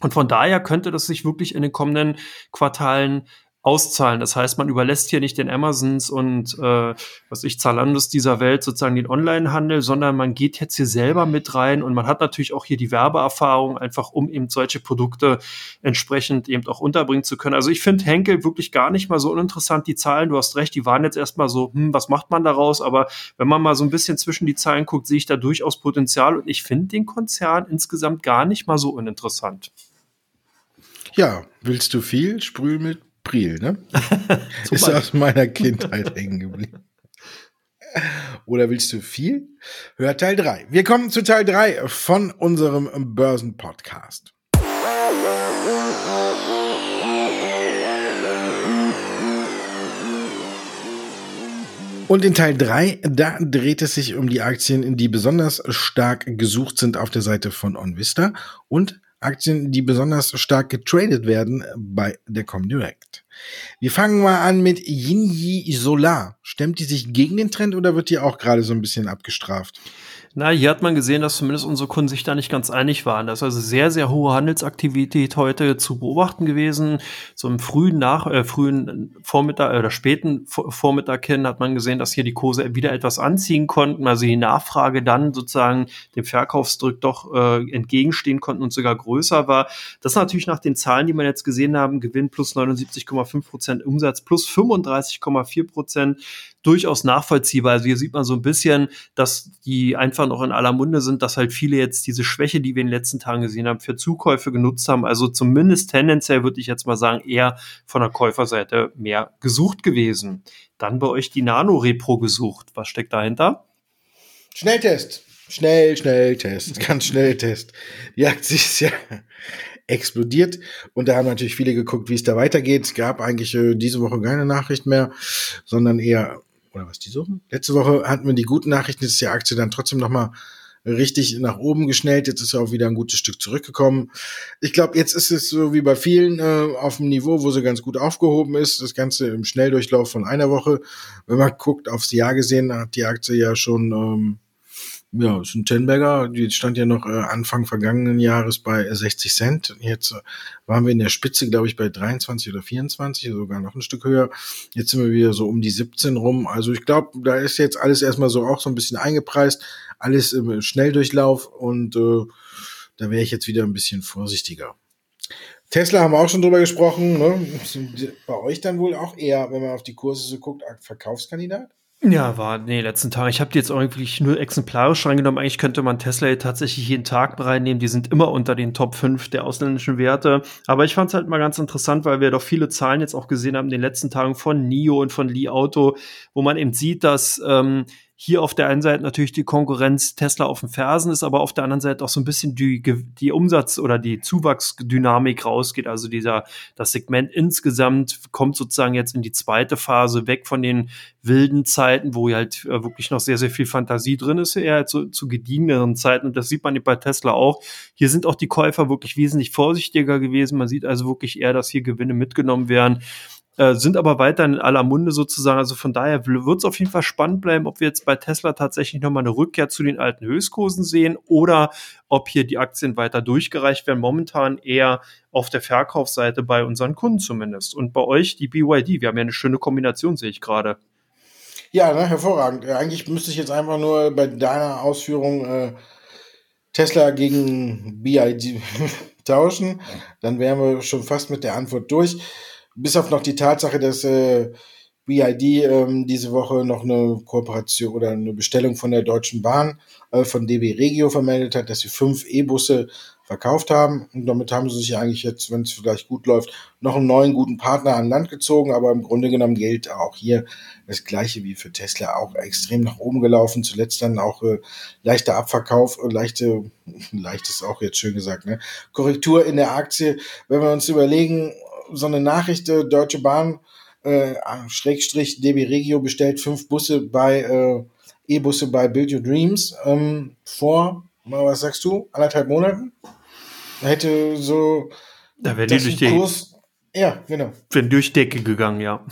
[SPEAKER 2] Und von daher könnte das sich wirklich in den kommenden Quartalen auszahlen. Das heißt, man überlässt hier nicht den Amazons und äh, was ich Zalandos dieser Welt sozusagen den Onlinehandel, sondern man geht jetzt hier selber mit rein und man hat natürlich auch hier die Werbeerfahrung, einfach um eben solche Produkte entsprechend eben auch unterbringen zu können. Also ich finde Henkel wirklich gar nicht mal so uninteressant. Die Zahlen, du hast recht, die waren jetzt erstmal so, hm, was macht man daraus? Aber wenn man mal so ein bisschen zwischen die Zahlen guckt, sehe ich da durchaus Potenzial und ich finde den Konzern insgesamt gar nicht mal so uninteressant.
[SPEAKER 1] Ja, willst du viel? Sprüh mit Priel, ne? ist aus meiner Kindheit hängen geblieben. Oder willst du viel? Hör Teil 3. Wir kommen zu Teil 3 von unserem Börsenpodcast. Und in Teil 3, da dreht es sich um die Aktien, die besonders stark gesucht sind auf der Seite von OnVista und Aktien, die besonders stark getradet werden bei der Comdirect. Wir fangen mal an mit Yinyi Solar. Stemmt die sich gegen den Trend oder wird die auch gerade so ein bisschen abgestraft?
[SPEAKER 2] Na, hier hat man gesehen, dass zumindest unsere Kunden sich da nicht ganz einig waren. Das ist also sehr, sehr hohe Handelsaktivität heute zu beobachten gewesen. So im frühen Nach, äh, frühen Vormittag äh, oder späten Vormittag hin hat man gesehen, dass hier die Kurse wieder etwas anziehen konnten, also die Nachfrage dann sozusagen dem Verkaufsdruck doch äh, entgegenstehen konnten und sogar größer war. Das ist natürlich nach den Zahlen, die man jetzt gesehen haben, Gewinn plus 79,5 Prozent, Umsatz plus 35,4 Prozent durchaus nachvollziehbar. Also hier sieht man so ein bisschen, dass die einfach noch in aller Munde sind, dass halt viele jetzt diese Schwäche, die wir in den letzten Tagen gesehen haben, für Zukäufe genutzt haben. Also zumindest tendenziell würde ich jetzt mal sagen, eher von der Käuferseite mehr gesucht gewesen. Dann bei euch die Nano-Repro gesucht. Was steckt dahinter?
[SPEAKER 1] Schnelltest. Schnell, Schnelltest. Ganz schnell Test. Die Aktie ist ja explodiert. Und da haben natürlich viele geguckt, wie es da weitergeht. Es gab eigentlich äh, diese Woche keine Nachricht mehr, sondern eher oder was die suchen? Letzte Woche hatten wir die guten Nachrichten, ist die Aktie dann trotzdem nochmal richtig nach oben geschnellt. Jetzt ist er auch wieder ein gutes Stück zurückgekommen. Ich glaube, jetzt ist es so wie bei vielen äh, auf dem Niveau, wo sie ganz gut aufgehoben ist. Das Ganze im Schnelldurchlauf von einer Woche. Wenn man guckt, aufs Jahr gesehen, hat die Aktie ja schon ähm, ja, ist ein Tenberger, die stand ja noch äh, Anfang vergangenen Jahres bei 60 Cent. Jetzt äh, waren wir in der Spitze, glaube ich, bei 23 oder 24, sogar noch ein Stück höher. Jetzt sind wir wieder so um die 17 rum. Also ich glaube, da ist jetzt alles erstmal so auch so ein bisschen eingepreist, alles im Schnelldurchlauf und äh, da wäre ich jetzt wieder ein bisschen vorsichtiger. Tesla haben wir auch schon drüber gesprochen. Ne? Bei euch dann wohl auch eher, wenn man auf die Kurse so guckt, Verkaufskandidat?
[SPEAKER 2] Ja, war, nee, letzten Tag. Ich habe die jetzt auch wirklich nur exemplarisch reingenommen. Eigentlich könnte man Tesla tatsächlich jeden Tag reinnehmen. Die sind immer unter den Top 5 der ausländischen Werte. Aber ich fand es halt mal ganz interessant, weil wir doch viele Zahlen jetzt auch gesehen haben in den letzten Tagen von NIO und von Li Auto, wo man eben sieht, dass ähm, hier auf der einen Seite natürlich die Konkurrenz Tesla auf den Fersen ist, aber auf der anderen Seite auch so ein bisschen die, die Umsatz- oder die Zuwachsdynamik rausgeht. Also dieser, das Segment insgesamt kommt sozusagen jetzt in die zweite Phase weg von den wilden Zeiten, wo halt äh, wirklich noch sehr, sehr viel Fantasie drin ist, eher zu, zu gediegeneren Zeiten. Und das sieht man bei Tesla auch. Hier sind auch die Käufer wirklich wesentlich vorsichtiger gewesen. Man sieht also wirklich eher, dass hier Gewinne mitgenommen werden. Äh, sind aber weiterhin in aller Munde sozusagen. Also von daher wird es auf jeden Fall spannend bleiben, ob wir jetzt bei Tesla tatsächlich nochmal eine Rückkehr zu den alten Höchstkursen sehen oder ob hier die Aktien weiter durchgereicht werden. Momentan eher auf der Verkaufsseite bei unseren Kunden zumindest. Und bei euch die BYD. Wir haben ja eine schöne Kombination, sehe ich gerade.
[SPEAKER 1] Ja, ne, hervorragend. Eigentlich müsste ich jetzt einfach nur bei deiner Ausführung äh, Tesla gegen BYD tauschen. Dann wären wir schon fast mit der Antwort durch bis auf noch die Tatsache, dass äh, BID ähm, diese Woche noch eine Kooperation oder eine Bestellung von der Deutschen Bahn, äh, von DB Regio vermeldet hat, dass sie fünf E-Busse verkauft haben. Und damit haben sie sich eigentlich jetzt, wenn es vielleicht gut läuft, noch einen neuen guten Partner an Land gezogen. Aber im Grunde genommen gilt auch hier das Gleiche wie für Tesla, auch extrem nach oben gelaufen. Zuletzt dann auch äh, leichter Abverkauf, äh, leichte, leicht ist auch jetzt schön gesagt, ne? Korrektur in der Aktie. Wenn wir uns überlegen, so eine Nachricht, äh, Deutsche Bahn äh, Schrägstrich DB Regio bestellt fünf Busse bei äh, E-Busse bei Build Your Dreams ähm, vor, was sagst du, anderthalb Monaten. Da hätte so
[SPEAKER 2] da wäre die durch die Kurs,
[SPEAKER 1] ja, genau.
[SPEAKER 2] Wenn durch Decke gegangen, ja.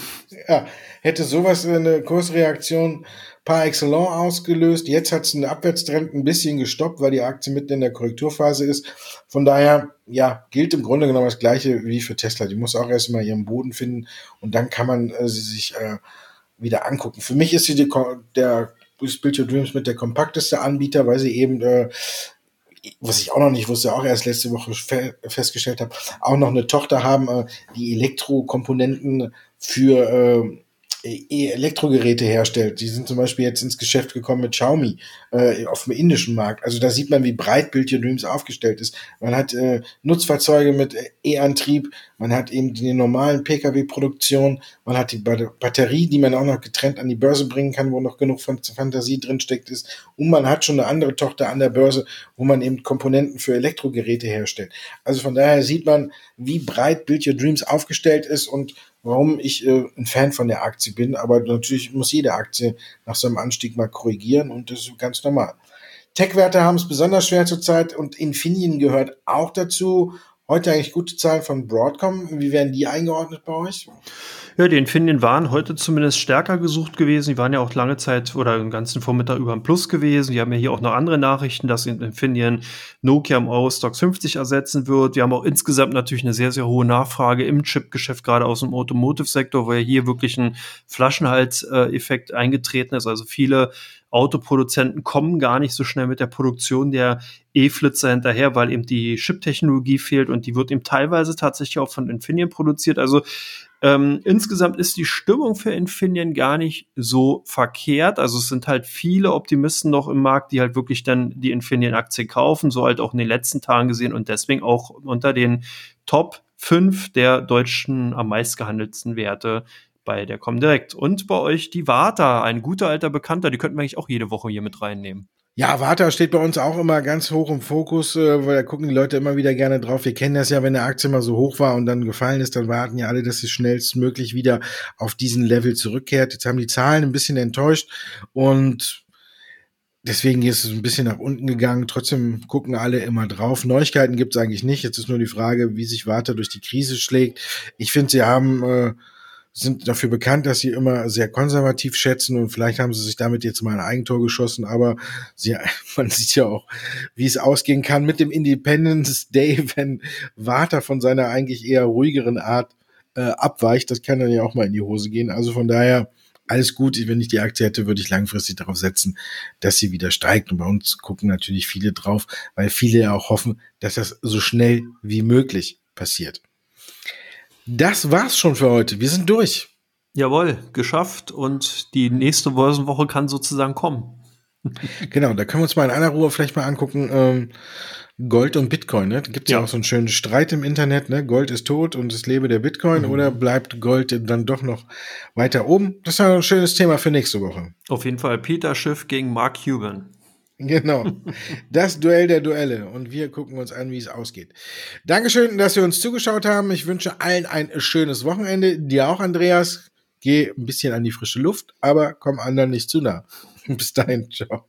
[SPEAKER 1] Ja, hätte sowas eine Kursreaktion par excellence ausgelöst. Jetzt hat es einen Abwärtstrend ein bisschen gestoppt, weil die Aktie mitten in der Korrekturphase ist. Von daher, ja, gilt im Grunde genommen das Gleiche wie für Tesla. Die muss auch erstmal ihren Boden finden und dann kann man äh, sie sich äh, wieder angucken. Für mich ist sie die, der Build Your Dreams mit der kompakteste Anbieter, weil sie eben äh, was ich auch noch nicht wusste, auch erst letzte Woche fe festgestellt habe, auch noch eine Tochter haben, äh, die Elektrokomponenten für äh, Elektrogeräte herstellt. Die sind zum Beispiel jetzt ins Geschäft gekommen mit Xiaomi äh, auf dem indischen Markt. Also da sieht man, wie breit Build Your Dreams aufgestellt ist. Man hat äh, Nutzfahrzeuge mit E-Antrieb, man hat eben die normalen Pkw-Produktion, man hat die Batterie, die man auch noch getrennt an die Börse bringen kann, wo noch genug Fantasie drinsteckt ist. Und man hat schon eine andere Tochter an der Börse, wo man eben Komponenten für Elektrogeräte herstellt. Also von daher sieht man, wie breit Build Your Dreams aufgestellt ist und warum ich äh, ein Fan von der Aktie bin. Aber natürlich muss jede Aktie nach so einem Anstieg mal korrigieren und das ist ganz normal. Tech-Werte haben es besonders schwer zurzeit und Infineon gehört auch dazu. Heute eigentlich gute Zahlen von Broadcom. Wie werden die eingeordnet bei euch?
[SPEAKER 2] Ja, die Infineon waren heute zumindest stärker gesucht gewesen. Die waren ja auch lange Zeit oder den ganzen Vormittag über ein Plus gewesen. Die haben ja hier auch noch andere Nachrichten, dass Infineon Nokia im Eurostox 50 ersetzen wird. Wir haben auch insgesamt natürlich eine sehr, sehr hohe Nachfrage im Chip-Geschäft, gerade aus dem Automotive-Sektor, wo ja hier wirklich ein Flaschenhals-Effekt eingetreten ist. Also viele Autoproduzenten kommen gar nicht so schnell mit der Produktion der E-Flitzer hinterher, weil eben die Chip-Technologie fehlt und die wird eben teilweise tatsächlich auch von Infineon produziert. Also ähm, insgesamt ist die Stimmung für Infineon gar nicht so verkehrt. Also es sind halt viele Optimisten noch im Markt, die halt wirklich dann die Infineon-Aktie kaufen, so halt auch in den letzten Tagen gesehen und deswegen auch unter den Top 5 der deutschen am meistgehandelten Werte bei der Comdirect. Und bei euch die Warta, ein guter alter Bekannter, die könnten wir eigentlich auch jede Woche hier mit reinnehmen.
[SPEAKER 1] Ja, Warta steht bei uns auch immer ganz hoch im Fokus, äh, weil da gucken die Leute immer wieder gerne drauf. Wir kennen das ja, wenn der Aktie mal so hoch war und dann gefallen ist, dann warten ja alle, dass sie schnellstmöglich wieder auf diesen Level zurückkehrt. Jetzt haben die Zahlen ein bisschen enttäuscht und deswegen ist es ein bisschen nach unten gegangen. Trotzdem gucken alle immer drauf. Neuigkeiten gibt es eigentlich nicht. Jetzt ist nur die Frage, wie sich Warta durch die Krise schlägt. Ich finde, sie haben äh, sind dafür bekannt, dass sie immer sehr konservativ schätzen und vielleicht haben sie sich damit jetzt mal ein Eigentor geschossen, aber sie, man sieht ja auch, wie es ausgehen kann mit dem Independence Day, wenn Warta von seiner eigentlich eher ruhigeren Art äh, abweicht. Das kann dann ja auch mal in die Hose gehen. Also von daher alles gut. Wenn ich die Aktie hätte, würde ich langfristig darauf setzen, dass sie wieder steigt. Und bei uns gucken natürlich viele drauf, weil viele ja auch hoffen, dass das so schnell wie möglich passiert. Das war's schon für heute. Wir sind durch.
[SPEAKER 2] Jawohl, geschafft und die nächste Börsenwoche kann sozusagen kommen.
[SPEAKER 1] genau, da können wir uns mal in einer Ruhe vielleicht mal angucken. Ähm, Gold und Bitcoin, ne? Da gibt es ja. ja. auch so einen schönen Streit im Internet, ne? Gold ist tot und es lebe der Bitcoin mhm. oder bleibt Gold dann doch noch weiter oben? Das ist ein schönes Thema für nächste Woche.
[SPEAKER 2] Auf jeden Fall Peter Schiff gegen Mark Cuban.
[SPEAKER 1] Genau. Das Duell der Duelle. Und wir gucken uns an, wie es ausgeht. Dankeschön, dass Sie uns zugeschaut haben. Ich wünsche allen ein schönes Wochenende. Dir auch, Andreas. Geh ein bisschen an die frische Luft, aber komm anderen nicht zu nah. Bis dahin. Ciao.